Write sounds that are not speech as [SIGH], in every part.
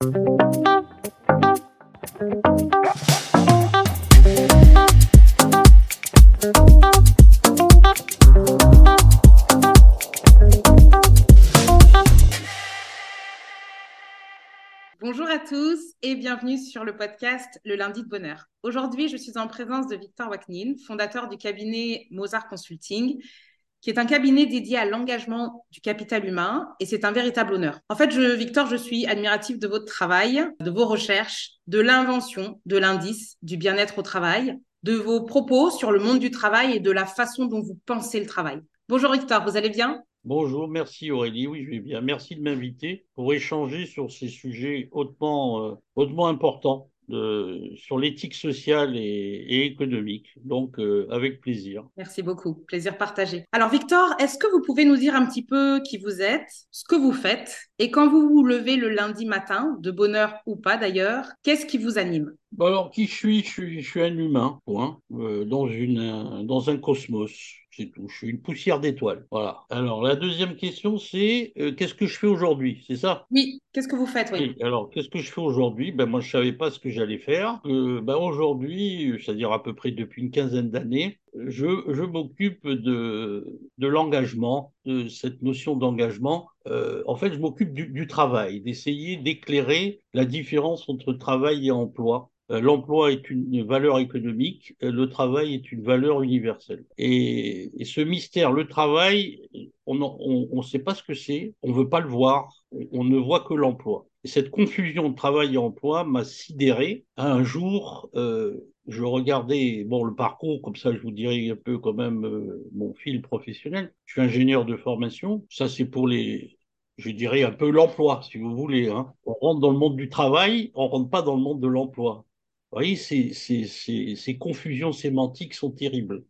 Bonjour à tous et bienvenue sur le podcast Le lundi de bonheur. Aujourd'hui, je suis en présence de Victor Waknin, fondateur du cabinet Mozart Consulting, qui est un cabinet dédié à l'engagement du capital humain et c'est un véritable honneur. En fait, Victor, je suis admiratif de votre travail, de vos recherches, de l'invention de l'indice du bien-être au travail, de vos propos sur le monde du travail et de la façon dont vous pensez le travail. Bonjour Victor, vous allez bien? Bonjour, merci Aurélie. Oui, je vais bien. Merci de m'inviter pour échanger sur ces sujets hautement, euh, hautement importants de, sur l'éthique sociale et, économique. Donc, euh, avec plaisir. Merci beaucoup. Plaisir partagé. Alors, Victor, est-ce que vous pouvez nous dire un petit peu qui vous êtes, ce que vous faites, et quand vous vous levez le lundi matin, de bonne heure ou pas d'ailleurs, qu'est-ce qui vous anime? Alors, qui je suis, je suis, je suis un humain, point, euh, dans, une, dans un cosmos. C'est tout. Je suis une poussière d'étoiles. Voilà. Alors, la deuxième question, c'est euh, qu'est-ce que je fais aujourd'hui? C'est ça? Oui. Qu'est-ce que vous faites? Oui. Alors, qu'est-ce que je fais aujourd'hui? Ben, moi, je savais pas ce que j'allais faire. Euh, ben, aujourd'hui, c'est-à-dire à peu près depuis une quinzaine d'années, je, je m'occupe de, de l'engagement, de cette notion d'engagement. Euh, en fait, je m'occupe du, du travail, d'essayer d'éclairer la différence entre travail et emploi l'emploi est une valeur économique, euh, le travail est une valeur universelle. Et, ce mystère, le travail, on ne sait pas ce que c'est, on ne veut pas le voir, on ne voit que l'emploi. Et cette confusion de travail et emploi m'a sidéré. Un jour, euh, je regardais bon le parcours, comme ça je vous dirais un peu quand même mon fil professionnel. Je suis ingénieur de formation. Ça c'est pour les je dirais un peu l'emploi, si vous voulez. Hein. On rentre dans le monde du travail, on rentre pas dans le monde de l'emploi. Vous voyez, ces, ces, ces, confusions sémantiques sont terribles.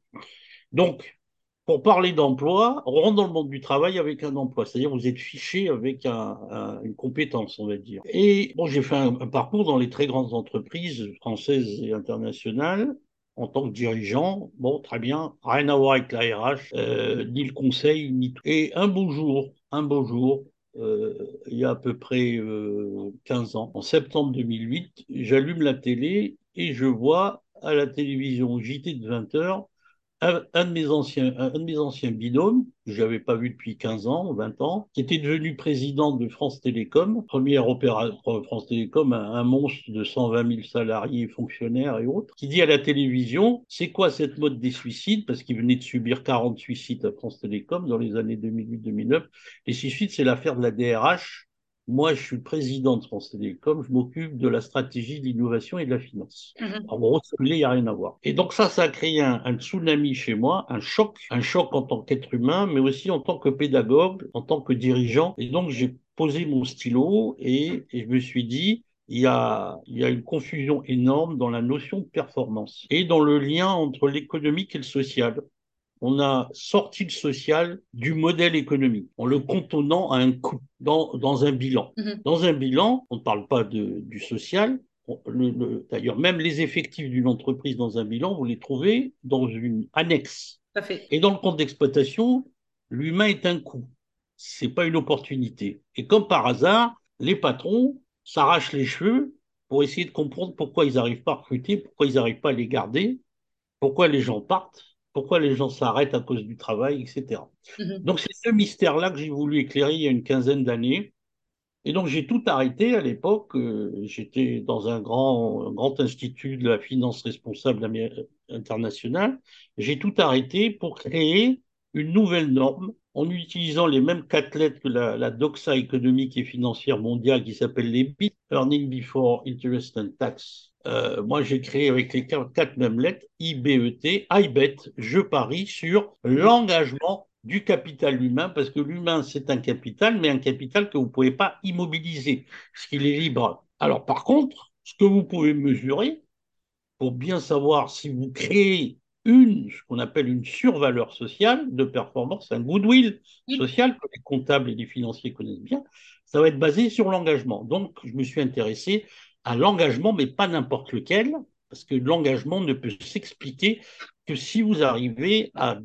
Donc, pour parler d'emploi, on rentre dans le monde du travail avec un emploi, c'est-à-dire vous êtes fiché avec un, une compétence, on va dire. Et bon, j'ai fait un, parcours dans les très grandes entreprises françaises et internationales en tant que dirigeant. Bon, très bien, rien à voir avec la RH, euh, ni le conseil, ni tout. Et un beau jour, un beau jour, euh, il y a à peu près euh, 15 ans, en septembre 2008, j'allume la télé et je vois à la télévision JT de 20 heures un, de mes anciens, un de mes anciens binômes, que je n'avais pas vu depuis 15 ans, 20 ans, qui était devenu président de France Télécom, premier opérateur France Télécom, un, monstre de 120 000 salariés, fonctionnaires et autres, qui dit à la télévision, c'est quoi cette mode des suicides? Parce qu'il venait de subir 40 suicides à France Télécom dans les années 2008-2009. Les suicides, c'est l'affaire de la DRH, moi, je suis président de France Télécom, je m'occupe de la stratégie de l'innovation et de la finance. Mhm. En gros, il n'y a rien à voir. Et donc ça, ça a créé un, tsunami chez moi, un choc, un choc en tant qu'être humain, mais aussi en tant que pédagogue, en tant que dirigeant. Et donc, j'ai posé mon stylo et, et je me suis dit, il y, a, il y a une confusion énorme dans la notion de performance et dans le lien entre l'économique et le social on a sorti le social du modèle économique en le contenant à un coût dans, dans un bilan. Mhm. Dans un bilan, on ne parle pas de, du social. D'ailleurs, même les effectifs d'une entreprise dans un bilan, vous les trouvez dans une annexe. Et dans le compte d'exploitation, l'humain est un coût. C'est pas une opportunité. Et comme par hasard, les patrons s'arrachent les cheveux pour essayer de comprendre pourquoi ils n'arrivent pas à recruter, pourquoi ils n'arrivent pas à les garder, pourquoi les gens partent pourquoi les gens s'arrêtent à cause du travail, etc. Mhm. Donc c'est ce mystère-là que j'ai voulu éclairer il y a une quinzaine d'années. Et donc j'ai tout arrêté à l'époque. Euh, j'étais dans un grand, grand institut de la finance responsable internationale. J'ai tout arrêté pour créer une nouvelle norme en utilisant les mêmes quatre lettres que la, la doxa économique et financière mondiale qui s'appelle les BIT, Earning Before Interest and Tax, euh, moi, j'ai créé avec les quatre mêmes lettres, IBET, IBET, je parie sur l'engagement du capital humain, parce que l'humain, c'est un capital, mais un capital que vous ne pouvez pas immobiliser, parce qu'il est libre. Alors, par contre, ce que vous pouvez mesurer, pour bien savoir si vous créez une, ce qu'on appelle une survaleur sociale de performance, un goodwill social que les comptables et les financiers connaissent bien, ça va être basé sur l'engagement. Donc, je me suis intéressé à l'engagement, mais pas n'importe lequel, parce que l'engagement ne peut s'expliquer que si vous arrivez à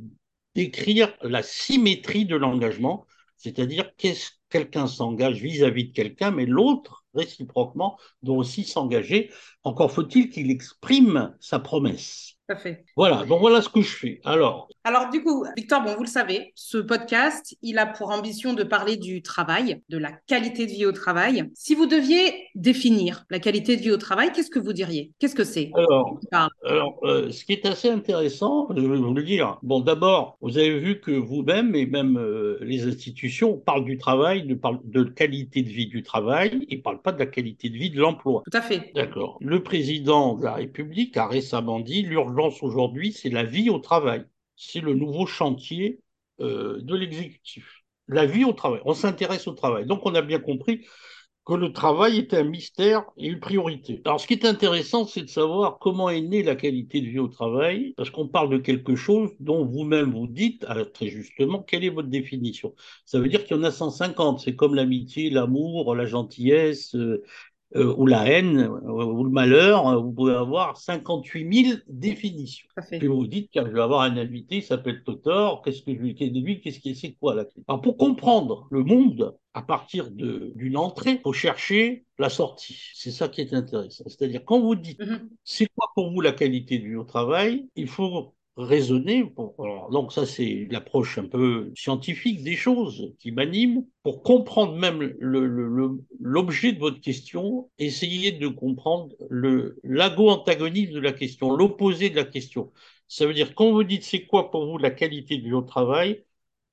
décrire la symétrie de l'engagement, c'est-à-dire qu'est-ce quelqu'un s'engage vis-à-vis de quelqu'un, mais l'autre réciproquement, doit aussi s'engager. Encore faut-il qu'il exprime sa promesse. Fait. Voilà, donc voilà ce que je fais. Alors. Alors du coup, Victor, bon, vous le savez, ce podcast, il a pour ambition de parler du travail, de la qualité de vie au travail. Si vous deviez définir la qualité de vie au travail, qu'est-ce que vous diriez? Qu'est-ce que c'est? Alors, alors euh, ce qui est assez intéressant, je vais vous le dire. Bon, d'abord, vous avez vu que vous-même et même euh, les institutions parlent du travail, de, de qualité de vie du travail, et ne parlent pas de la qualité de vie de l'emploi. Tout à fait. D'accord. Le président de la République a récemment dit l'urgence aujourd'hui, c'est la vie au travail c'est le nouveau chantier euh, de l'exécutif. La vie au travail. On s'intéresse au travail. Donc on a bien compris que le travail est un mystère et une priorité. Alors ce qui est intéressant, c'est de savoir comment est née la qualité de vie au travail, parce qu'on parle de quelque chose dont vous-même vous dites, euh, très justement, quelle est votre définition? Ça veut dire qu'il y en a 150, c'est comme l'amitié, l'amour, la gentillesse, euh, ou la haine euh, ou le malheur, euh, vous pouvez avoir 58 000 définitions. Puis vous vous dites, que je vais avoir un invité, il s'appelle Totor, qu'est-ce que je lui lui, qu'est-ce qui c'est quoi la clé? Alors pour comprendre le monde à partir d'une entrée, il faut chercher la sortie. C'est ça qui est intéressant. C'est-à-dire quand vous dites, mm-hmm. c'est quoi pour vous la qualité au travail, il faut raisonner. Pour, donc ça, c'est l'approche un peu scientifique des choses qui m'anime. Pour comprendre même l'objet le, de votre question, essayez de comprendre l'ago-antagonisme de la question, l'opposé de la question. Ça veut dire, quand vous dites c'est quoi pour vous la qualité de vie au travail,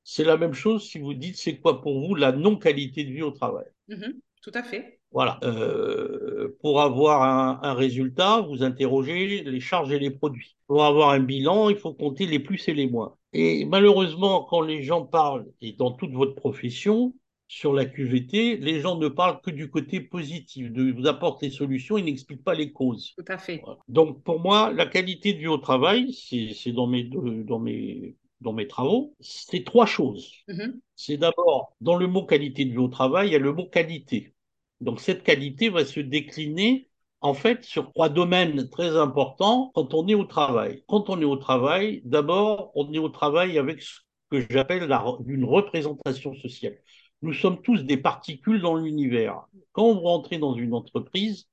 c'est la même chose si vous dites c'est quoi pour vous la non-qualité de vie au travail. Mm-hmm. tout à fait. Voilà. Euh, pour avoir un, résultat, vous interrogez les charges et les produits. Pour avoir un bilan, il faut compter les plus et les moins. Et malheureusement, quand les gens parlent, et dans toute votre profession, sur la QVT, les gens ne parlent que du côté positif, de vous apporter des solutions, ils n'expliquent pas les causes. Tout à fait. Donc pour moi, la qualité de vie au travail, c'est dans mes, dans mes dans mes travaux, c'est trois choses. Mm-hmm. C'est d'abord, dans le mot qualité de vie au travail, il y a le mot qualité. Donc cette qualité va se décliner en fait sur trois domaines très importants quand on est au travail. Quand on est au travail, d'abord, on est au travail avec ce que j'appelle une représentation sociale. Nous sommes tous des particules dans l'univers. Quand vous rentrez dans une entreprise,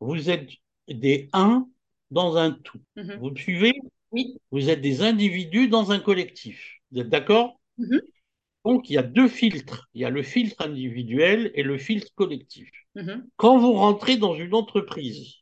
vous êtes des uns dans un tout. Mm-hmm. Vous me suivez? Oui. Vous êtes des individus dans un collectif. Vous êtes d'accord? Mm-hmm. Donc, il y a deux filtres. Il y a le filtre individuel et le filtre collectif. Mm-hmm. Quand vous rentrez dans une entreprise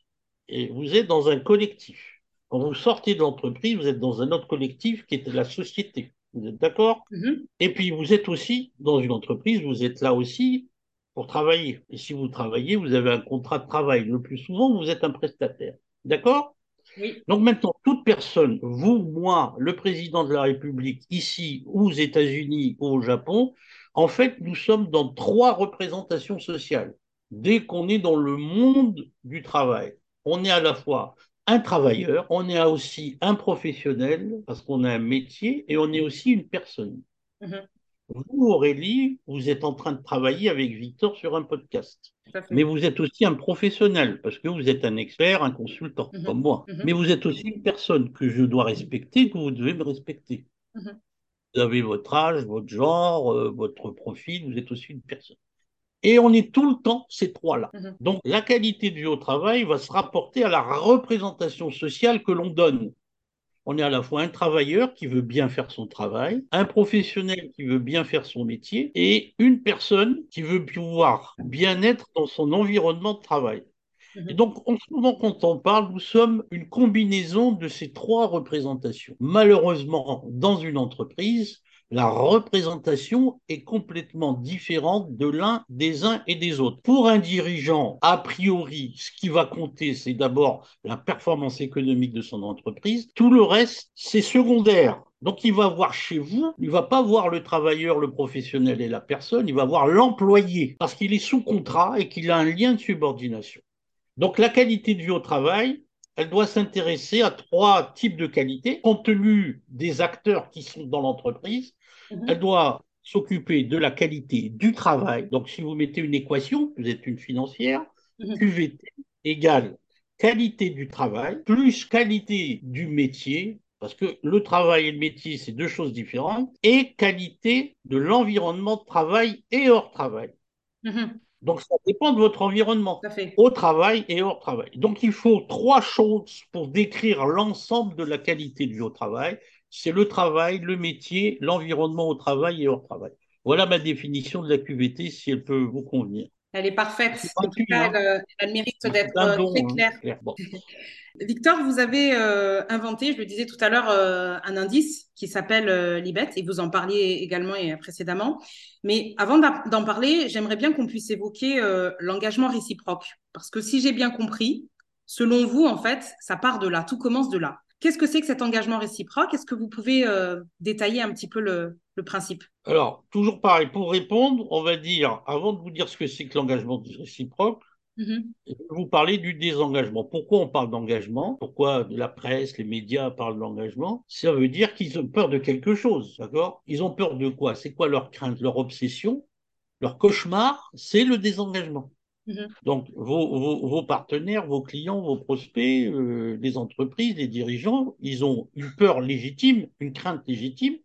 et vous êtes dans un collectif, quand vous sortez de l'entreprise, vous êtes dans un autre collectif qui est la société. Vous êtes d'accord? Mm-hmm. Et puis, vous êtes aussi dans une entreprise, vous êtes là aussi pour travailler. Et si vous travaillez, vous avez un contrat de travail. Le plus souvent, vous êtes un prestataire. D'accord? Donc maintenant, toute personne, vous, moi, le président de la République, ici, aux États-Unis, ou au Japon, en fait, nous sommes dans trois représentations sociales. Dès qu'on est dans le monde du travail, on est à la fois un travailleur, on est aussi un professionnel, parce qu'on a un métier, et on est aussi une personne. Mm-hmm. Vous, Aurélie, vous êtes en train de travailler avec Victor sur un podcast. Mais vous êtes aussi un professionnel, parce que vous êtes un expert, un consultant, mhm. comme moi. Mhm. Mais vous êtes aussi une personne que je dois respecter, que vous devez me respecter. Mhm. Vous avez votre âge, votre genre, euh, votre profil, vous êtes aussi une personne. Et on est tout le temps ces trois-là. Donc la qualité du au travail va se rapporter à la représentation sociale que l'on donne. On est à la fois un travailleur qui veut bien faire son travail, un professionnel qui veut bien faire son métier et une personne qui veut pouvoir bien être dans son environnement de travail. Mhm. Et donc, en ce moment, quand on parle, nous sommes une combinaison de ces trois représentations. Malheureusement, dans une entreprise, la représentation est complètement différente de l'un des uns et des autres. Pour un dirigeant, a priori, ce qui va compter, c'est d'abord la performance économique de son entreprise. Tout le reste, c'est secondaire. Donc il va voir chez vous, il va pas voir le travailleur, le professionnel et la personne, il va voir l'employé parce qu'il est sous contrat et qu'il a un lien de subordination. Donc la qualité de vie au travail, elle doit s'intéresser à trois types de qualités compte tenu des acteurs qui sont dans l'entreprise Mhm. Elle doit s'occuper de la qualité du travail. Donc, si vous mettez une équation, vous êtes une financière, mhm. QVT égale qualité du travail plus qualité du métier, parce que le travail et le métier, c'est deux choses différentes, et qualité de l'environnement de travail et hors travail. Mhm. Donc, ça dépend de votre environnement, au travail et hors travail. Donc, il faut trois choses pour décrire l'ensemble de la qualité de vie au travail. C'est le travail, le métier, l'environnement au travail et hors travail. Voilà ma définition de la QVT, si elle peut vous convenir. Elle est parfaite. En tout cas, hein. elle, euh, elle mérite d'être euh, très hein, claire. clair. Bon. [LAUGHS] Victor, vous avez euh, inventé, je le disais tout à l'heure, euh, un indice qui s'appelle euh, Libet, et vous en parliez également et précédemment. Mais avant d'en parler, j'aimerais bien qu'on puisse évoquer l'engagement réciproque. Parce que si j'ai bien compris, selon vous, en fait, ça part de là, tout commence de là. Qu'est-ce que c'est que cet engagement réciproque? Est-ce que vous pouvez détailler un petit peu le, le principe Alors, toujours pareil, pour répondre, on va dire, avant de vous dire ce que c'est que l'engagement réciproque, Mhm. je vais vous parler du désengagement. Pourquoi on parle d'engagement? Pourquoi la presse, les médias parlent d'engagement? Ça veut dire qu'ils ont peur de quelque chose, d'accord? Ils ont peur de quoi? C'est quoi leur crainte, leur obsession? Leur cauchemar, c'est le désengagement. Mhm. Donc, vos, vos, vos partenaires, vos clients, vos prospects, euh, les entreprises, les dirigeants, ils ont une peur légitime, une crainte légitime,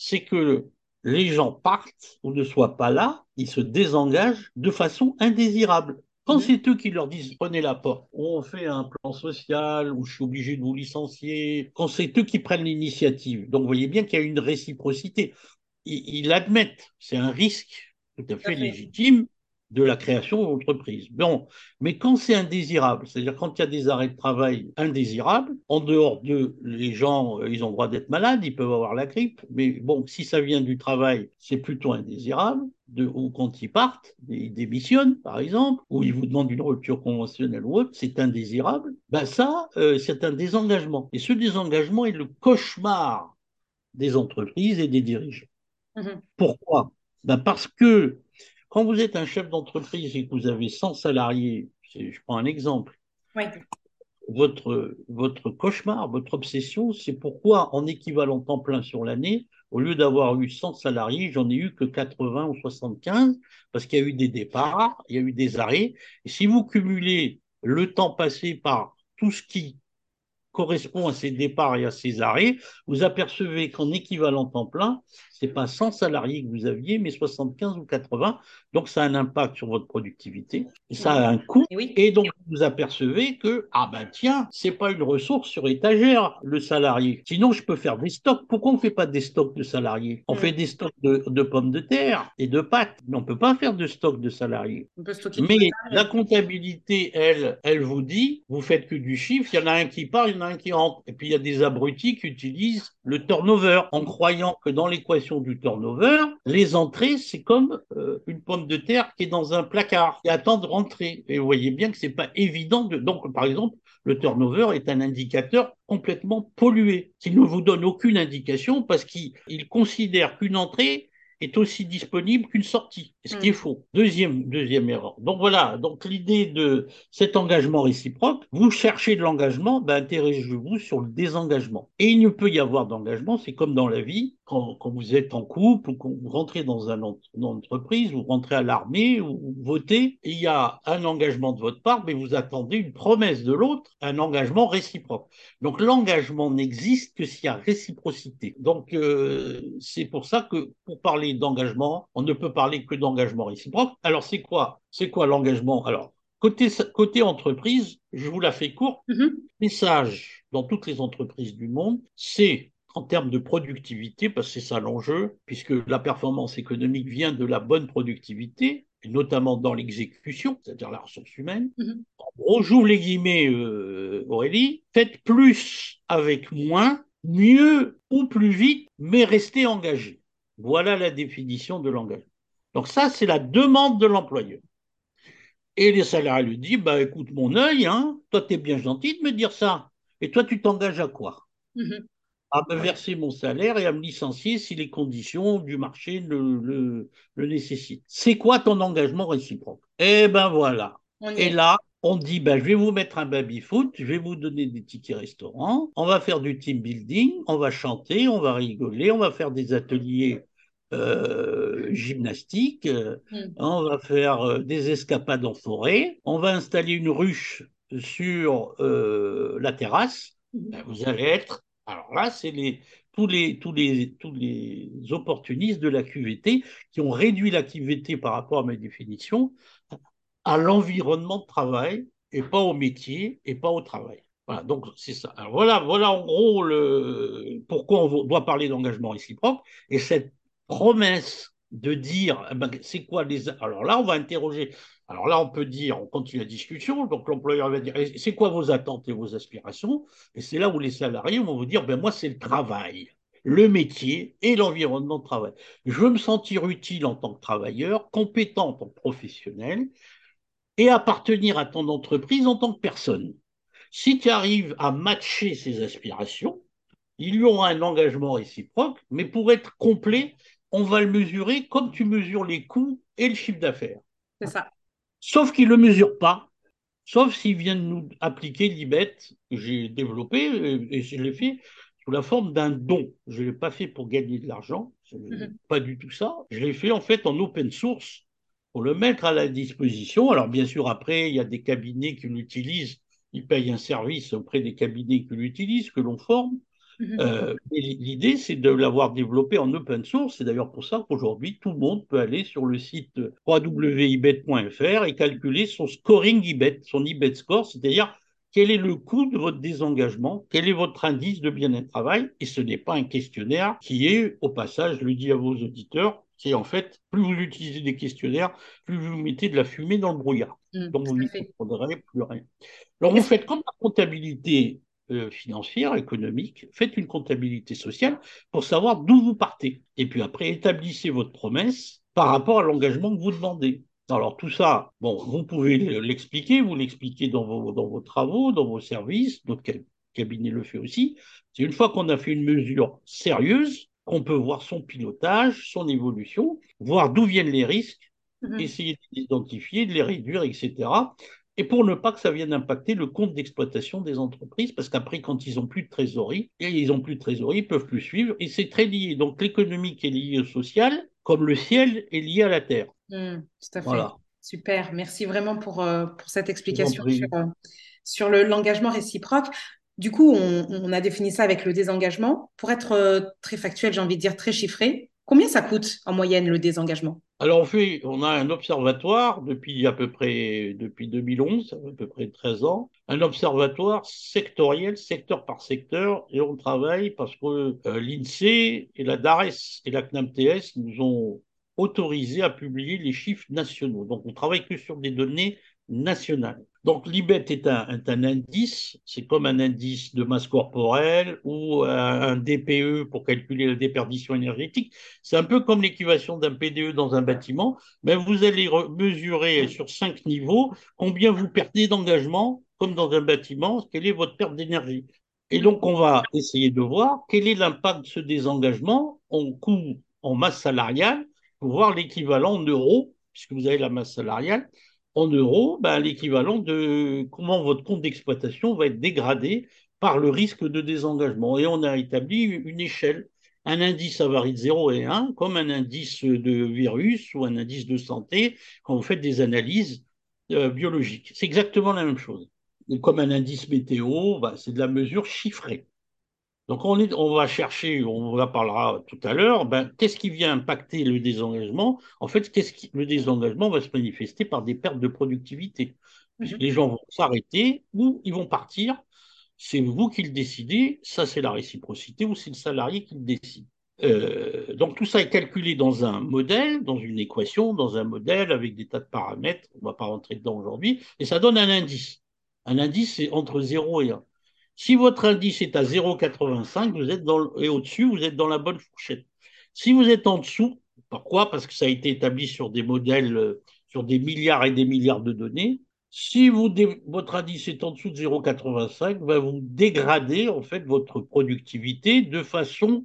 c'est que les gens partent ou ne soient pas là, ils se désengagent de façon indésirable. Quand Mhm. c'est eux qui leur disent prenez la porte, ou on fait un plan social, ou je suis obligé de vous licencier, quand c'est eux qui prennent l'initiative. Donc, vous voyez bien qu'il y a une réciprocité. Ils, ils admettent, c'est un risque tout à Tout à fait fait. légitime de la création d'entreprise. Bon, mais quand c'est indésirable, c'est-à-dire quand il y a des arrêts de travail indésirables, en dehors de les gens, euh, ils ont le droit d'être malades, ils peuvent avoir la grippe, mais bon, si ça vient du travail, c'est plutôt indésirable. De, ou quand ils partent, ils démissionnent, par exemple, ou ils vous demandent une rupture conventionnelle ou autre, c'est indésirable. Ben ça, euh, c'est un désengagement. Et ce désengagement est le cauchemar des entreprises et des dirigeants. Mhm. Pourquoi? Ben Parce que quand vous êtes un chef d'entreprise et que vous avez 100 salariés, je prends un exemple, Oui. votre, votre cauchemar, votre obsession, c'est pourquoi en équivalent temps plein sur l'année, au lieu d'avoir eu 100 salariés, j'en ai eu que 80 ou 75, parce qu'il y a eu des départs, il y a eu des arrêts. Et si vous cumulez le temps passé par tout ce qui correspond à ces départs et à ces arrêts, vous apercevez qu'en équivalent temps plein, c'est pas 100 salariés que vous aviez, mais 75 ou 80. Donc, ça a un impact sur votre productivité. Ça a un coût. Et oui. Et donc, vous apercevez que, ah ben tiens, c'est pas une ressource sur étagère, le salarié. Sinon, je peux faire des stocks. Pourquoi on fait pas des stocks de salariés? On Mm. fait des stocks de, de pommes de terre et de pâtes, mais on peut pas faire de stock de salariés. On peut stocker tout Mais la comptabilité, elle, elle vous dit, vous faites que du chiffre, il y en a un qui part, il un qui. Et puis il y a des abrutis qui utilisent le turnover en croyant que dans l'équation du turnover, les entrées, c'est comme euh, une pomme de terre qui est dans un placard, qui attend de rentrer. Et vous voyez bien que c'est pas évident de. Donc, par exemple, le turnover est un indicateur complètement pollué, qui ne vous donne aucune indication parce qu'il il considère qu'une entrée est aussi disponible qu'une sortie, ce qui Mm. est faux. Deuxième, deuxième erreur. Donc voilà, donc l'idée de cet engagement réciproque, vous cherchez de l'engagement, ben interrogez-vous sur le désengagement. Et il ne peut y avoir d'engagement, c'est comme dans la vie, quand, quand vous êtes en couple ou quand vous rentrez dans un une entreprise, vous rentrez à l'armée ou votez, il y a un engagement de votre part, mais vous attendez une promesse de l'autre, un engagement réciproque. Donc l'engagement n'existe que s'il y a réciprocité. Donc euh, c'est pour ça que pour parler d'engagement, on ne peut parler que d'engagement réciproque. Alors c'est quoi C'est quoi l'engagement? Alors côté côté entreprise, je vous la fais courte. Mhm. Message dans toutes les entreprises du monde, c'est en termes de productivité, parce que c'est ça l'enjeu, puisque la performance économique vient de la bonne productivité, et notamment dans l'exécution, c'est-à-dire la ressource humaine. Mhm. En gros, j'ouvre les guillemets, euh, Aurélie, faites plus avec moins, mieux ou plus vite, mais restez engagé. Voilà la définition de l'engagement. Donc ça, c'est la demande de l'employeur. Et les salariés lui disent, bah écoute mon œil, hein, toi tu es bien gentil de me dire ça. Et toi tu t'engages à quoi? Mhm. À me verser mon salaire et à me licencier si les conditions du marché le, le, le nécessitent. C'est quoi ton engagement réciproque? Eh ben voilà. Et là, on dit, ben, je vais vous mettre un baby-foot, je vais vous donner des tickets restaurants, on va faire du team building, on va chanter, on va rigoler, on va faire des ateliers euh, gymnastiques, euh, Mm. on va faire euh, des escapades en forêt, on va installer une ruche sur euh, la terrasse. Mhm. Ben, vous allez être, alors là, c'est les, tous les, tous les, tous les opportunistes de la QVT qui ont réduit la QVT par rapport à ma définition à l'environnement de travail et pas au métier et pas au travail. Voilà, donc c'est ça. Voilà, voilà en gros le, pourquoi on doit parler d'engagement réciproque et cette promesse de dire eh ben, c'est quoi les. Alors là, on va interroger. Alors là, on peut dire, on continue la discussion, donc l'employeur va dire c'est quoi vos attentes et vos aspirations? Et c'est là où les salariés vont vous dire ben moi, c'est le travail le métier et l'environnement de travail. Je veux me sentir utile en tant que travailleur, compétent en tant que professionnel et appartenir à ton entreprise en tant que personne. Si tu arrives à matcher ces aspirations, il y aura un engagement réciproque, mais pour être complet, on va le mesurer comme tu mesures les coûts et le chiffre d'affaires. C'est ça. Sauf qu'il ne le mesure pas, sauf s'il vient de nous appliquer l'IBET que j'ai développé, et je l'ai fait, sous la forme d'un don. Je ne l'ai pas fait pour gagner de l'argent, mhm. pas du tout ça. Je l'ai fait en fait en open source pour le mettre à la disposition. Alors bien sûr, après, il y a des cabinets qui l'utilisent, ils payent un service auprès des cabinets qui l'utilisent, que l'on forme. Mhm. Euh, l'idée, c'est de l'avoir développé en open source. C'est d'ailleurs pour ça qu'aujourd'hui, tout le monde peut aller sur le site www.ibet.fr et calculer son scoring IBET, son IBET score, c'est-à-dire quel est le coût de votre désengagement, quel est votre indice de bien-être travail, et ce n'est pas un questionnaire qui est, au passage, je le dis à vos auditeurs, c'est en fait, plus vous utilisez des questionnaires, plus vous mettez de la fumée dans le brouillard. Mmh, Donc vous ne comprendrez plus rien. Alors vous faites comme la comptabilité euh, financière, économique, faites une comptabilité sociale pour savoir d'où vous partez. Et puis après, établissez votre promesse par rapport à l'engagement que vous demandez. Alors tout ça, bon, vous pouvez l'expliquer, vous l'expliquez dans vos, dans vos travaux, dans vos services, notre cabinet le fait aussi. C'est une fois qu'on a fait une mesure sérieuse qu'on peut voir son pilotage, son évolution, voir d'où viennent les risques, mhm. essayer de les identifier, de les réduire, etc. Et pour ne pas que ça vienne impacter le compte d'exploitation des entreprises, parce qu'après, quand ils n'ont plus de trésorerie, et ils n'ont plus de trésorerie, ils ne peuvent plus suivre, et c'est très lié. Donc l'économique est liée au social, comme le ciel est lié à la terre. Mmh, tout à fait. Super. Merci vraiment pour, euh, pour cette explication sur, euh, l'engagement réciproque. Du coup, on, a défini ça avec le désengagement. Pour être euh, très factuel, j'ai envie de dire très chiffré, combien ça coûte en moyenne le désengagement? Alors, on, fait, on a un observatoire depuis à peu près depuis 2011, à peu près 13 ans, un observatoire sectoriel, secteur par secteur, et on travaille parce que l'INSEE et la DARES et la CNAMTS nous ont autorisé à publier les chiffres nationaux. Donc, on travaille que sur des données nationales. Donc, l'IBET est un, un indice, c'est comme un indice de masse corporelle ou un, DPE pour calculer la déperdition énergétique. C'est un peu comme l'équation d'un PDE dans un bâtiment, mais vous allez mesurer sur cinq niveaux combien vous perdez d'engagement, comme dans un bâtiment, quelle est votre perte d'énergie. Et donc, on va essayer de voir quel est l'impact de ce désengagement en coût, en masse salariale, pour voir l'équivalent en euros, puisque vous avez la masse salariale, en euros, ben, l'équivalent de comment votre compte d'exploitation va être dégradé par le risque de désengagement. Et on a établi une échelle. Un indice, ça varie de 0 et 1, comme un indice de virus ou un indice de santé quand vous faites des analyses euh, biologiques. C'est exactement la même chose. Comme un indice météo, ben, c'est de la mesure chiffrée. Donc on, est, on, va chercher, on en parlera tout à l'heure, ben, qu'est-ce qui vient impacter le désengagement? En fait, qu'est-ce qui, le désengagement va se manifester par des pertes de productivité. Mhm. Les gens vont s'arrêter ou ils vont partir. C'est vous qui le décidez, ça c'est la réciprocité ou c'est le salarié qui le décide. Euh, donc tout ça est calculé dans un modèle, dans une équation, dans un modèle avec des tas de paramètres, on ne va pas rentrer dedans aujourd'hui, et ça donne un indice. Un indice, c'est entre 0 et 1. Si votre indice est à 0,85, vous êtes et au-dessus, vous êtes dans la bonne fourchette. Si vous êtes en dessous, pourquoi? Parce que ça a été établi sur des modèles, euh, sur des milliards et des milliards de données. Si votre indice est en dessous de 0,85, va vous dégrader en fait votre productivité de façon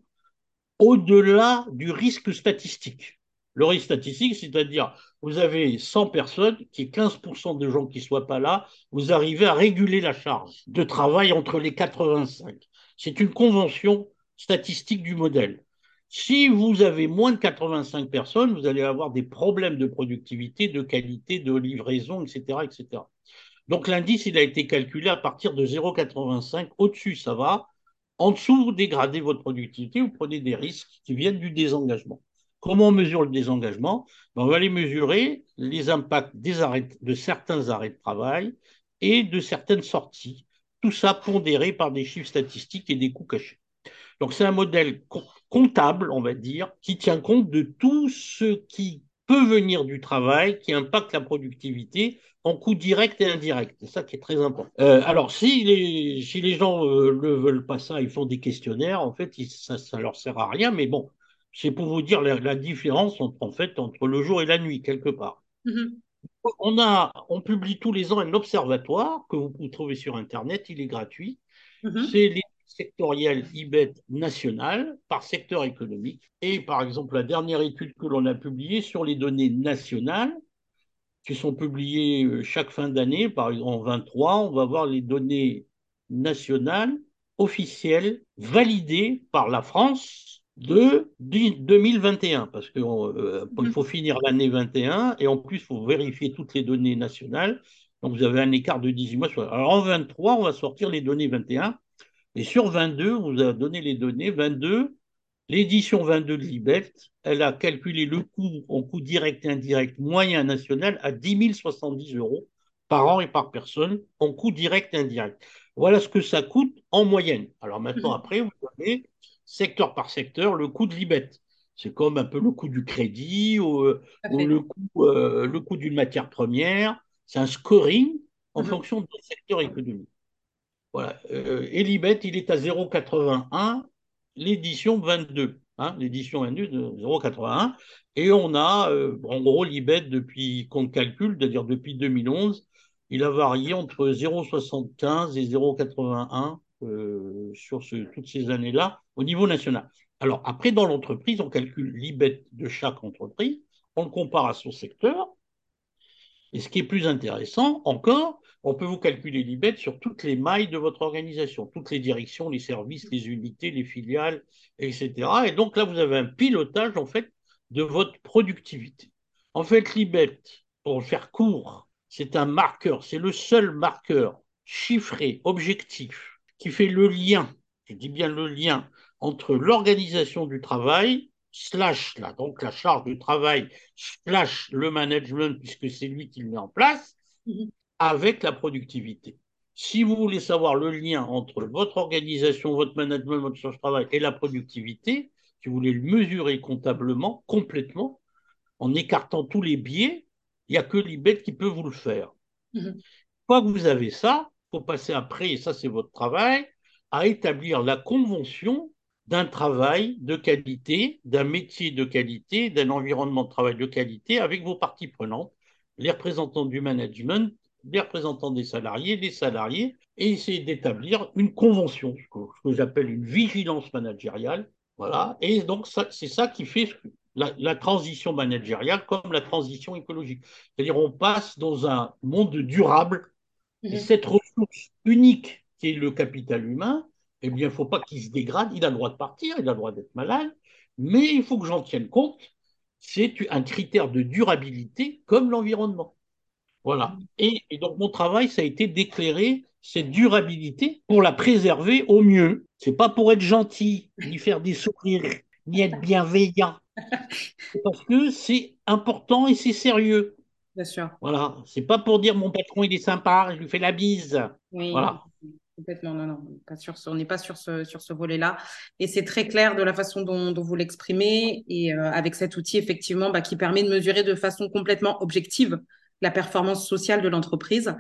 au-delà du risque statistique. Le risque statistique, c'est-à-dire vous avez 100 personnes, qui est 15% de gens qui ne soient pas là, vous arrivez à réguler la charge de travail entre les 85. C'est une convention statistique du modèle. Si vous avez moins de 85 personnes, vous allez avoir des problèmes de productivité, de qualité, de livraison, etc. etc. Donc l'indice, il a été calculé à partir de 0,85. Au-dessus, ça va. En dessous, vous dégradez votre productivité, vous prenez des risques qui viennent du désengagement Comment on mesure le désengagement ben, On va aller mesurer les impacts des arrêts, de certains arrêts de travail et de certaines sorties. Tout ça pondéré par des chiffres statistiques et des coûts cachés. Donc c'est un modèle comptable, on va dire, qui tient compte de tout ce qui peut venir du travail, qui impacte la productivité en coûts directs et indirects. C'est ça qui est très important. Euh, alors, si les, gens ne euh, veulent pas ça, ils font des questionnaires, en fait, ça ne leur sert à rien, mais bon, c'est pour vous dire la, différence entre, en fait, entre le jour et la nuit, quelque part. Mm-hmm. On, a, on publie tous les ans un observatoire que vous pouvez trouver sur Internet, il est gratuit. Mm-hmm. C'est les sectoriel IBET national par secteur économique. Et par exemple, la dernière étude que l'on a publiée sur les données nationales, qui sont publiées euh, chaque fin d'année, par exemple en 23, on va voir les données nationales officielles validées par la France de 2021, parce qu'il euh, mmh. faut finir l'année 21 et en plus, il faut vérifier toutes les données nationales. Donc, vous avez un écart de 18 mois. Alors, en 23, on va sortir les données 21 et sur 22, on vous a donné les données. 22, l'édition 22 de Libet, elle a calculé le coût en coût direct et indirect moyen national à 10 070 euros par an et par personne en coût direct et indirect. Voilà ce que ça coûte en moyenne. Alors maintenant, mmh. après, vous avez secteur par secteur le coût de Libet. C'est comme un peu le coût du crédit ou, euh, le coût, euh, le coût d'une matière première. C'est un scoring en mmh. fonction du secteur économique. Voilà. Euh, Elibet, il est à 0,81, l'édition 22. Hein, l'édition 22 de 0,81. Et on a, euh, en gros, Libet, depuis qu'on calcule, c'est-à-dire depuis 2011, il a varié entre 0,75 et 0,81 euh, sur toutes ces années-là au niveau national. Alors, après, dans l'entreprise, on calcule l'IBET de chaque entreprise, on le compare à son secteur. Et ce qui est plus intéressant encore, on peut vous calculer l'IBET sur toutes les mailles de votre organisation, toutes les directions, les services, les unités, les filiales, etc. Et donc là, vous avez un pilotage, en fait, de votre productivité. En fait, l'IBET, pour faire court, c'est un marqueur, c'est le seul marqueur chiffré, objectif, qui fait le lien, je dis bien le lien, entre l'organisation du travail, slash, là, donc la charge du travail, slash le management, puisque c'est lui qui le met en place, mhm avec la productivité. Si vous voulez savoir le lien entre votre organisation, votre management, votre charge de travail et la productivité, si vous voulez le mesurer comptablement, complètement, en écartant tous les biais, il n'y a que l'IBET qui peut vous le faire. Une mhm. fois que vous avez ça, faut passer après, et ça c'est votre travail, à établir la convention d'un travail de qualité, d'un métier de qualité, d'un environnement de travail de qualité avec vos parties prenantes, les représentants du management des représentants des salariés, des salariés, et essayer d'établir une convention, ce que, j'appelle une vigilance managériale. Voilà. Et donc, c'est ça qui fait la, transition managériale comme la transition écologique. C'est-à-dire, on passe dans un monde durable, et mhm. cette ressource unique qui est le capital humain, eh bien, il ne faut pas qu'il se dégrade. Il a le droit de partir, il a le droit d'être malade, mais il faut que j'en tienne compte. C'est un critère de durabilité comme l'environnement. Voilà. Et, donc, mon travail, ça a été d'éclairer cette durabilité pour la préserver au mieux. C'est pas pour être gentil, [LAUGHS] ni faire des sourires, ni être bienveillant. [LAUGHS] Parce que c'est important et c'est sérieux. Bien sûr. Voilà. C'est pas pour dire mon patron, il est sympa, je lui fais la bise. Oui. Voilà. Complètement, non, non, pas sur on n'est pas sur ce, sur ce volet-là. Et c'est très clair de la façon dont, vous l'exprimez et euh, avec cet outil, effectivement, bah, qui permet de mesurer de façon complètement objective la performance sociale de l'entreprise.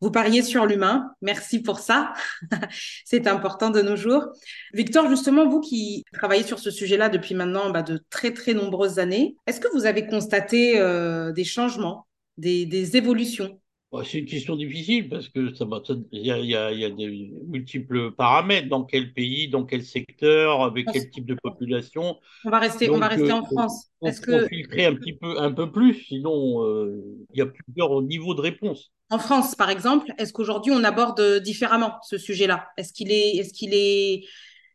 Vous pariez sur l'humain. Merci pour ça. [LAUGHS] C'est important de nos jours. Victor, justement, vous qui travaillez sur ce sujet-là depuis maintenant bah, de très, très nombreuses années, est-ce que vous avez constaté euh, des changements, des évolutions? Bah, c'est une question difficile parce que ça, il y a, y, a, y a des multiples paramètres. Dans quel pays, dans quel secteur, avec quel type de population? On va rester, on va rester en euh, France. Est-ce que filtrer un petit peu, un peu plus, sinon euh, il y a plusieurs niveaux de réponse. En France, par exemple, est-ce qu'aujourd'hui on aborde différemment ce sujet-là? Est-ce qu'il est, est-ce qu'il est,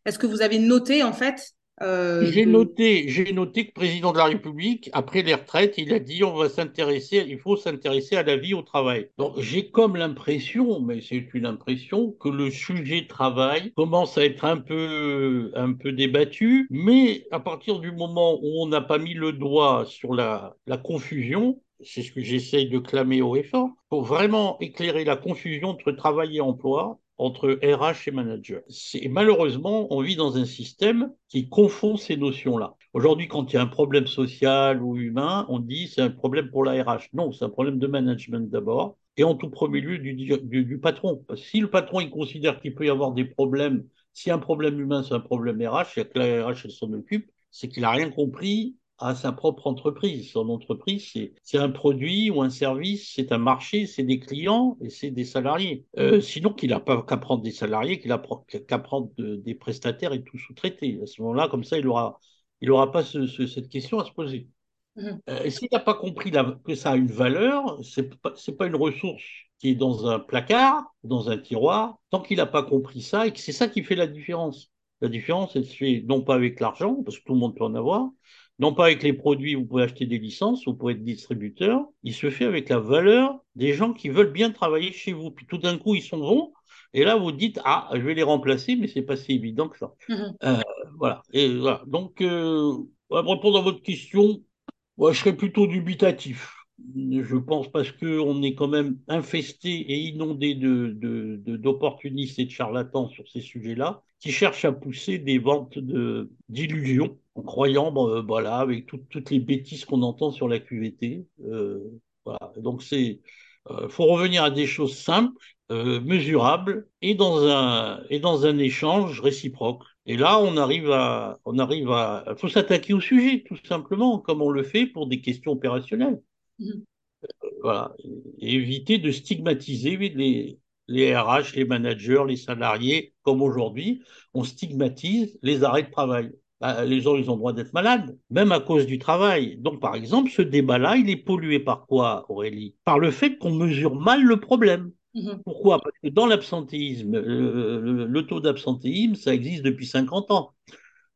est-ce que vous avez noté en fait Euh, j'ai noté, j'ai noté que le président de la République, après les retraites, il a dit on va s'intéresser, il faut s'intéresser à la vie au travail. Donc j'ai comme l'impression, mais c'est une impression, que le sujet travail commence à être un peu, un peu débattu, mais à partir du moment où on n'a pas mis le doigt sur la, la confusion, c'est ce que j'essaye de clamer au effort, pour vraiment éclairer la confusion entre travail et emploi, entre RH et manager. Malheureusement, on vit dans un système qui confond ces notions-là. Aujourd'hui, quand il y a un problème social ou humain, on dit c'est un problème pour la RH. Non, c'est un problème de management d'abord, et en tout premier lieu du, patron. Si le patron il considère qu'il peut y avoir des problèmes, si un problème humain c'est un problème RH, et que la RH s'en occupe, c'est qu'il n'a rien compris à sa propre entreprise. Son entreprise, c'est un produit ou un service, c'est un marché, c'est des clients et c'est des salariés. Euh, sinon, qu'il n'a pas qu'à prendre des salariés, qu'il n'a qu'à prendre des prestataires et tout sous-traiter. À ce moment-là, comme ça, il n'aura il aura pas cette question à se poser. Mmh. Euh, et s'il n'a pas compris que ça a une valeur, c'est pas, pas une ressource qui est dans un placard, dans un tiroir, tant qu'il n'a pas compris ça, et que c'est ça qui fait la différence. La différence, elle se fait non pas avec l'argent, parce que tout le monde peut en avoir, non pas avec les produits, vous pouvez acheter des licences, vous pouvez être distributeur, il se fait avec la valeur des gens qui veulent bien travailler chez vous. Puis tout d'un coup, ils sont bons, et là, vous dites, ah, je vais les remplacer, mais c'est pas si évident que ça. [LAUGHS] Mhm. Euh, voilà. Et voilà. Donc, euh, pour répondre à votre question, moi, je serais plutôt dubitatif. Je pense parce qu'on est quand même infesté et inondé d'opportunistes de, de, et de charlatans sur ces sujets-là, qui cherchent à pousser des ventes d'illusions en croyant, bon, euh, voilà, avec toutes les bêtises qu'on entend sur la QVT. Euh, voilà. Donc, c'est, euh, faut revenir à des choses simples, mesurables et dans un et dans un échange réciproque. Et là, on arrive à, on arrive à, faut s'attaquer au sujet, tout simplement, comme on le fait pour des questions opérationnelles. Mmh. voilà, et éviter de stigmatiser les, les RH, les managers, les salariés, comme aujourd'hui, on stigmatise les arrêts de travail. Bah, les gens, ils ont le droit d'être malades, même à cause du travail. Donc, par exemple, ce débat-là, il est pollué par quoi, Aurélie? Par le fait qu'on mesure mal le problème. Mhm. Pourquoi? Parce que dans l'absentéisme, le, taux d'absentéisme, ça existe depuis 50 ans.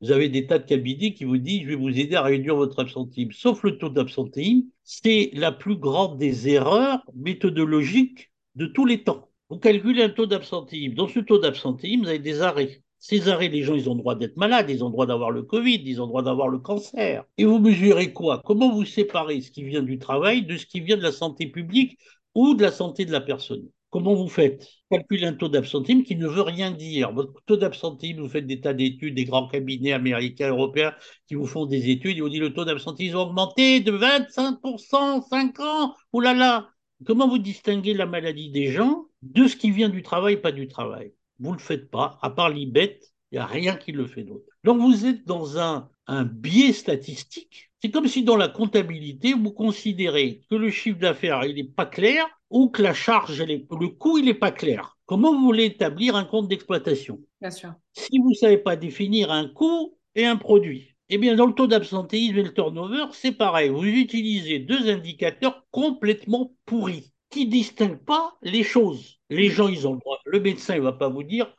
Vous avez des tas de cabinets qui vous disent, je vais vous aider à réduire votre absentéisme. Sauf le taux d'absentéisme, c'est la plus grande des erreurs méthodologiques de tous les temps. Vous calculez un taux d'absentéisme. Dans ce taux d'absentéisme, vous avez des arrêts. Ces arrêts, les gens, ils ont le droit d'être malades, ils ont le droit d'avoir le Covid, ils ont le droit d'avoir le cancer. Et vous mesurez quoi? Comment vous séparez ce qui vient du travail de ce qui vient de la santé publique ou de la santé de la personne? Comment vous faites? Calculez un taux d'absentéisme qui ne veut rien dire. Votre taux d'absentéisme, vous faites des tas d'études, des grands cabinets américains, européens qui vous font des études, ils vous disent le taux d'absentéisme a augmenté de 25%, 5 ans, oh là là! Comment vous distinguez la maladie des gens de ce qui vient du travail, pas du travail? Vous ne le faites pas, à part l'IBET, il n'y a rien qui le fait d'autre. Donc vous êtes dans un, un biais statistique. C'est comme si dans la comptabilité, vous considérez que le chiffre d'affaires, il n'est pas clair ou que la charge, le coût, il n'est pas clair. Comment vous voulez établir un compte d'exploitation? Bien sûr. Si vous ne savez pas définir un coût et un produit, eh bien, dans le taux d'absentéisme et le turnover, c'est pareil. Vous utilisez deux indicateurs complètement pourris qui distinguent pas les choses. Les gens, ils ont le droit. Le médecin, il va pas vous dire,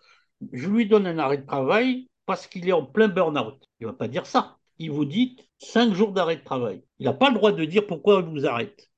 je lui donne un arrêt de travail parce qu'il est en plein burn-out. Il va pas dire ça. Il vous dit cinq jours d'arrêt de travail. Il n'a pas le droit de dire pourquoi il vous arrête.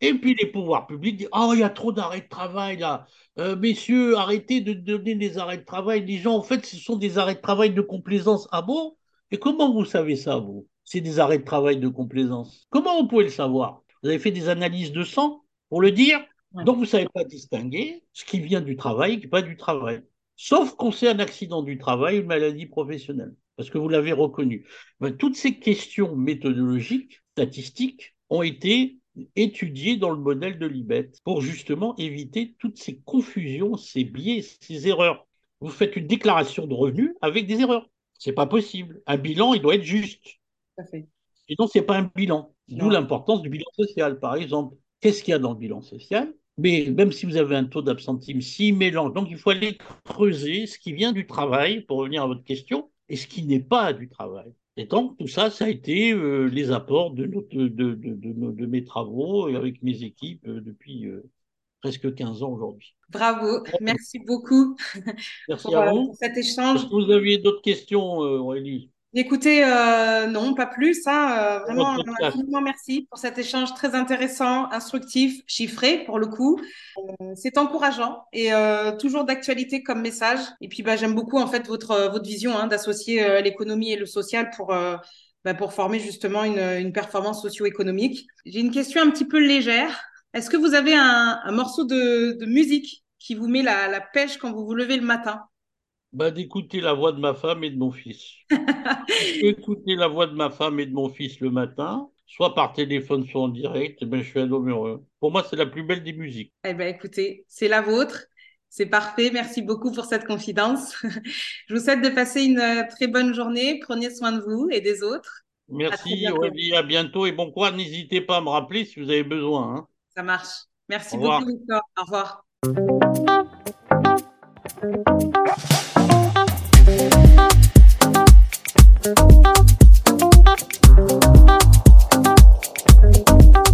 Et puis les pouvoirs publics disent Oh, il y a trop d'arrêts de travail là. Euh, messieurs, arrêtez de donner des arrêts de travail. Les gens, en fait, ce sont des arrêts de travail de complaisance. Ah bon? Et comment vous savez ça, vous? C'est des arrêts de travail de complaisance. Comment vous pouvez le savoir? Vous avez fait des analyses de sang? Pour le dire donc, vous ne savez pas distinguer ce qui vient du travail et qui n'est pas du travail. Sauf qu'on sait un accident du travail, une maladie professionnelle, parce que vous l'avez reconnu. Ben, toutes ces questions méthodologiques, statistiques, ont été étudiées dans le modèle de l'IBET pour justement éviter toutes ces confusions, ces biais, ces erreurs. Vous faites une déclaration de revenus avec des erreurs. C'est pas possible. Un bilan, il doit être juste. Sinon, c'est pas un bilan. D'où l'importance du bilan social, par exemple. Qu'est-ce qu'il y a dans le bilan social? Mais même si vous avez un taux d'absentisme, s'il mélange, donc il faut aller creuser ce qui vient du travail, pour revenir à votre question, et ce qui n'est pas du travail. Et donc, tout ça, ça a été euh, les apports de, de, de, de, mes travaux avec mes équipes euh, depuis euh, presque 15 ans aujourd'hui. Bravo, merci beaucoup merci pour, à vous. cet échange. Est-ce que vous aviez d'autres questions, Aurélie? Écoutez, euh, non, pas plus. Hein, euh, vraiment, infiniment merci pour cet échange très intéressant, instructif, chiffré pour le coup. Euh, c'est encourageant et toujours d'actualité comme message. Et puis, bah, j'aime beaucoup en fait votre votre vision hein, d'associer l'économie et le social pour bah, pour former justement une, une performance socio-économique. J'ai une question un petit peu légère. Est-ce que vous avez un, un morceau de, de, musique qui vous met la, la pêche quand vous vous levez le matin? Bah, d'écouter la voix de ma femme et de mon fils. [LAUGHS] écouter la voix de ma femme et de mon fils le matin, soit par téléphone, soit en direct, eh ben, je suis un homme heureux. Pour moi, c'est la plus belle des musiques. Eh ben, écoutez, c'est la vôtre. C'est parfait. Merci beaucoup pour cette confidence. [LAUGHS] je vous souhaite de passer une euh, très bonne journée. Prenez soin de vous et des autres. Merci, à À bientôt et bon courage. N'hésitez pas à me rappeler si vous avez besoin. Hein. Ça marche. Merci beaucoup, Victor. Au revoir. Thank you.